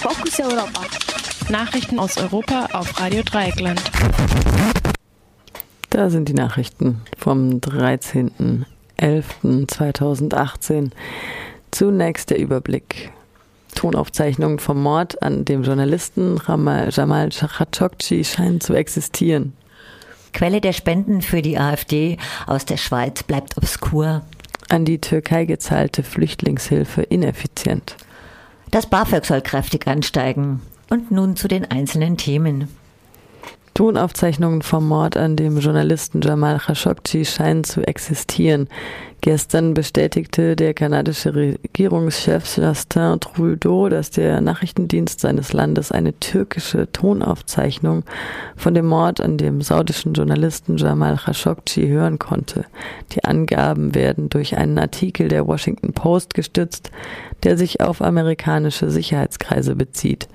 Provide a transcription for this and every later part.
Fokus Europa. Nachrichten aus Europa auf Radio Dreieckland. Da sind die Nachrichten vom 13.11.2018. Zunächst der Überblick. Tonaufzeichnungen vom Mord an dem Journalisten Jamal Khashoggi scheinen zu existieren. Quelle der Spenden für die AfD aus der Schweiz bleibt obskur. An die Türkei gezahlte Flüchtlingshilfe ineffizient. Das BAföG soll kräftig ansteigen. Und nun zu den einzelnen Themen. Tonaufzeichnungen vom Mord an dem Journalisten Jamal Khashoggi scheinen zu existieren. Gestern bestätigte der kanadische Regierungschef Justin Trudeau, dass der Nachrichtendienst seines Landes eine türkische Tonaufzeichnung von dem Mord an dem saudischen Journalisten Jamal Khashoggi hören konnte. Die Angaben werden durch einen Artikel der Washington Post gestützt, der sich auf amerikanische Sicherheitskreise bezieht.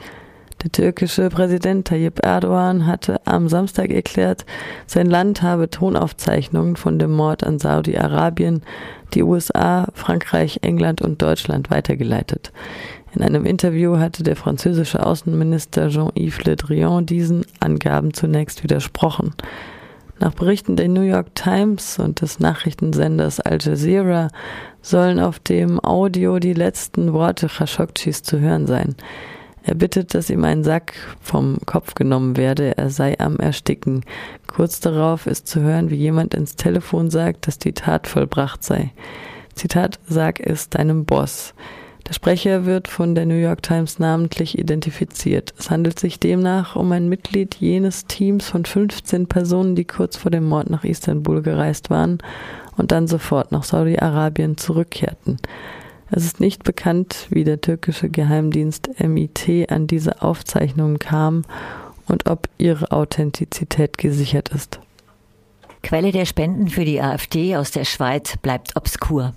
Der türkische Präsident Tayyip Erdogan hatte am Samstag erklärt, sein Land habe Tonaufzeichnungen von dem Mord an Saudi-Arabien, die USA, Frankreich, England und Deutschland weitergeleitet. In einem Interview hatte der französische Außenminister Jean-Yves Le Drian diesen Angaben zunächst widersprochen. Nach Berichten der New York Times und des Nachrichtensenders Al Jazeera sollen auf dem Audio die letzten Worte Khashoggis zu hören sein. Er bittet, dass ihm ein Sack vom Kopf genommen werde, er sei am Ersticken. Kurz darauf ist zu hören, wie jemand ins Telefon sagt, dass die Tat vollbracht sei. Zitat, sag es deinem Boss. Der Sprecher wird von der New York Times namentlich identifiziert. Es handelt sich demnach um ein Mitglied jenes Teams von 15 Personen, die kurz vor dem Mord nach Istanbul gereist waren und dann sofort nach Saudi-Arabien zurückkehrten. Es ist nicht bekannt, wie der türkische Geheimdienst MIT an diese Aufzeichnungen kam und ob ihre Authentizität gesichert ist. Quelle der Spenden für die AfD aus der Schweiz bleibt obskur.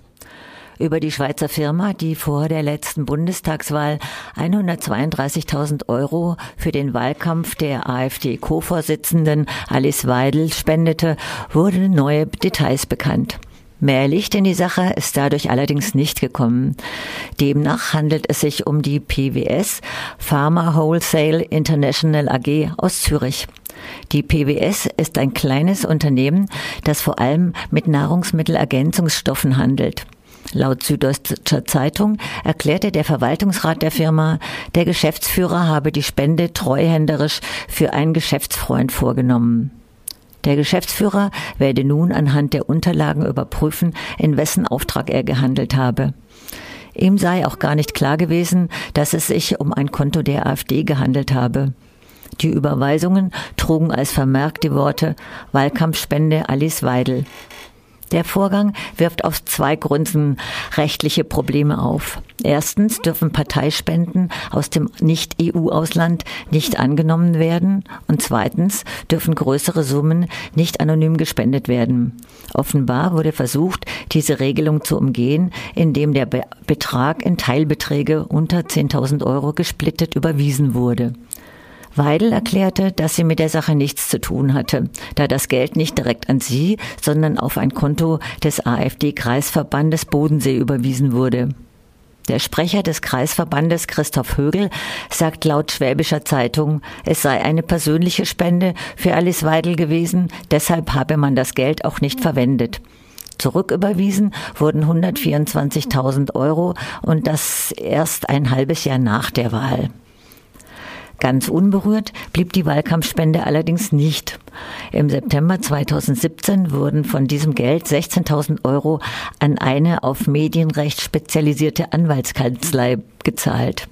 Über die Schweizer Firma, die vor der letzten Bundestagswahl 132.000 Euro für den Wahlkampf der AfD-Co-Vorsitzenden Alice Weidel spendete, wurden neue Details bekannt. Mehr Licht in die Sache ist dadurch allerdings nicht gekommen. Demnach handelt es sich um die PWS Pharma Wholesale International AG aus Zürich. Die PWS ist ein kleines Unternehmen, das vor allem mit Nahrungsmittelergänzungsstoffen handelt. Laut Süddeutscher Zeitung erklärte der Verwaltungsrat der Firma, der Geschäftsführer habe die Spende treuhänderisch für einen Geschäftsfreund vorgenommen. Der Geschäftsführer werde nun anhand der Unterlagen überprüfen, in wessen Auftrag er gehandelt habe. Ihm sei auch gar nicht klar gewesen, dass es sich um ein Konto der AfD gehandelt habe. Die Überweisungen trugen als Vermerk die Worte Wahlkampfspende Alice Weidel. Der Vorgang wirft aus zwei Gründen rechtliche Probleme auf. Erstens dürfen Parteispenden aus dem Nicht-EU-Ausland nicht angenommen werden und zweitens dürfen größere Summen nicht anonym gespendet werden. Offenbar wurde versucht, diese Regelung zu umgehen, indem der Be Betrag in Teilbeträge unter 10.000 Euro gesplittet überwiesen wurde. Weidel erklärte, dass sie mit der Sache nichts zu tun hatte, da das Geld nicht direkt an sie, sondern auf ein Konto des AfD-Kreisverbandes Bodensee überwiesen wurde. Der Sprecher des Kreisverbandes Christoph Högel sagt laut Schwäbischer Zeitung, es sei eine persönliche Spende für Alice Weidel gewesen, deshalb habe man das Geld auch nicht verwendet. Zurücküberwiesen wurden 124.000 Euro und das erst ein halbes Jahr nach der Wahl. Ganz unberührt blieb die Wahlkampfspende allerdings nicht. Im September 2017 wurden von diesem Geld 16.000 Euro an eine auf Medienrecht spezialisierte Anwaltskanzlei gezahlt.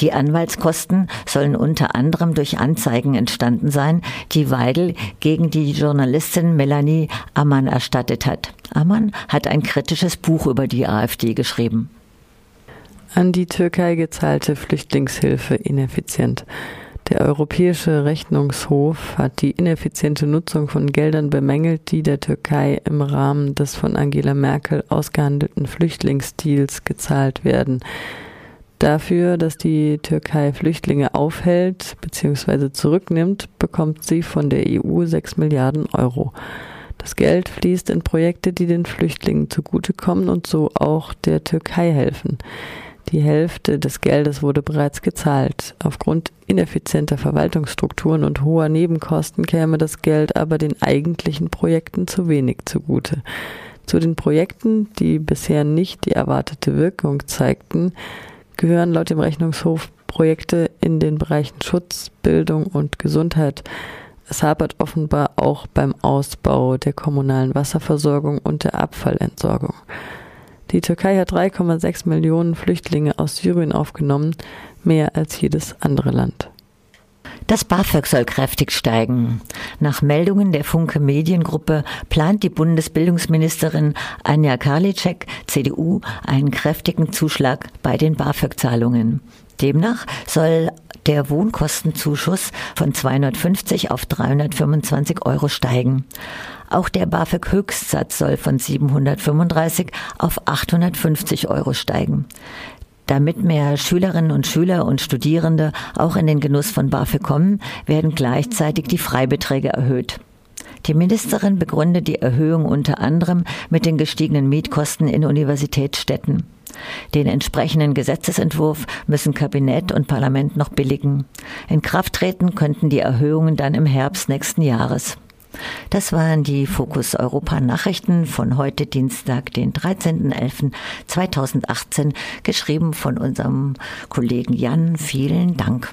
Die Anwaltskosten sollen unter anderem durch Anzeigen entstanden sein, die Weidel gegen die Journalistin Melanie Ammann erstattet hat. Ammann hat ein kritisches Buch über die AfD geschrieben an die Türkei gezahlte Flüchtlingshilfe ineffizient. Der Europäische Rechnungshof hat die ineffiziente Nutzung von Geldern bemängelt, die der Türkei im Rahmen des von Angela Merkel ausgehandelten Flüchtlingsdeals gezahlt werden. Dafür, dass die Türkei Flüchtlinge aufhält bzw. zurücknimmt, bekommt sie von der EU 6 Milliarden Euro. Das Geld fließt in Projekte, die den Flüchtlingen zugutekommen und so auch der Türkei helfen. Die Hälfte des Geldes wurde bereits gezahlt. Aufgrund ineffizienter Verwaltungsstrukturen und hoher Nebenkosten käme das Geld aber den eigentlichen Projekten zu wenig zugute. Zu den Projekten, die bisher nicht die erwartete Wirkung zeigten, gehören laut dem Rechnungshof Projekte in den Bereichen Schutz, Bildung und Gesundheit. Es hapert offenbar auch beim Ausbau der kommunalen Wasserversorgung und der Abfallentsorgung. Die Türkei hat 3,6 Millionen Flüchtlinge aus Syrien aufgenommen, mehr als jedes andere Land. Das BAföG soll kräftig steigen. Nach Meldungen der Funke Mediengruppe plant die Bundesbildungsministerin Anja Karliczek, CDU, einen kräftigen Zuschlag bei den BAföG-Zahlungen. Demnach soll der Wohnkostenzuschuss von 250 auf 325 Euro steigen. Auch der BAföG-Höchstsatz soll von 735 auf 850 Euro steigen. Damit mehr Schülerinnen und Schüler und Studierende auch in den Genuss von BAföG kommen, werden gleichzeitig die Freibeträge erhöht. Die Ministerin begründet die Erhöhung unter anderem mit den gestiegenen Mietkosten in Universitätsstädten. Den entsprechenden Gesetzesentwurf müssen Kabinett und Parlament noch billigen. In Kraft treten könnten die Erhöhungen dann im Herbst nächsten Jahres. Das waren die Fokus Europa Nachrichten von heute Dienstag, den 13.11.2018, geschrieben von unserem Kollegen Jan. Vielen Dank.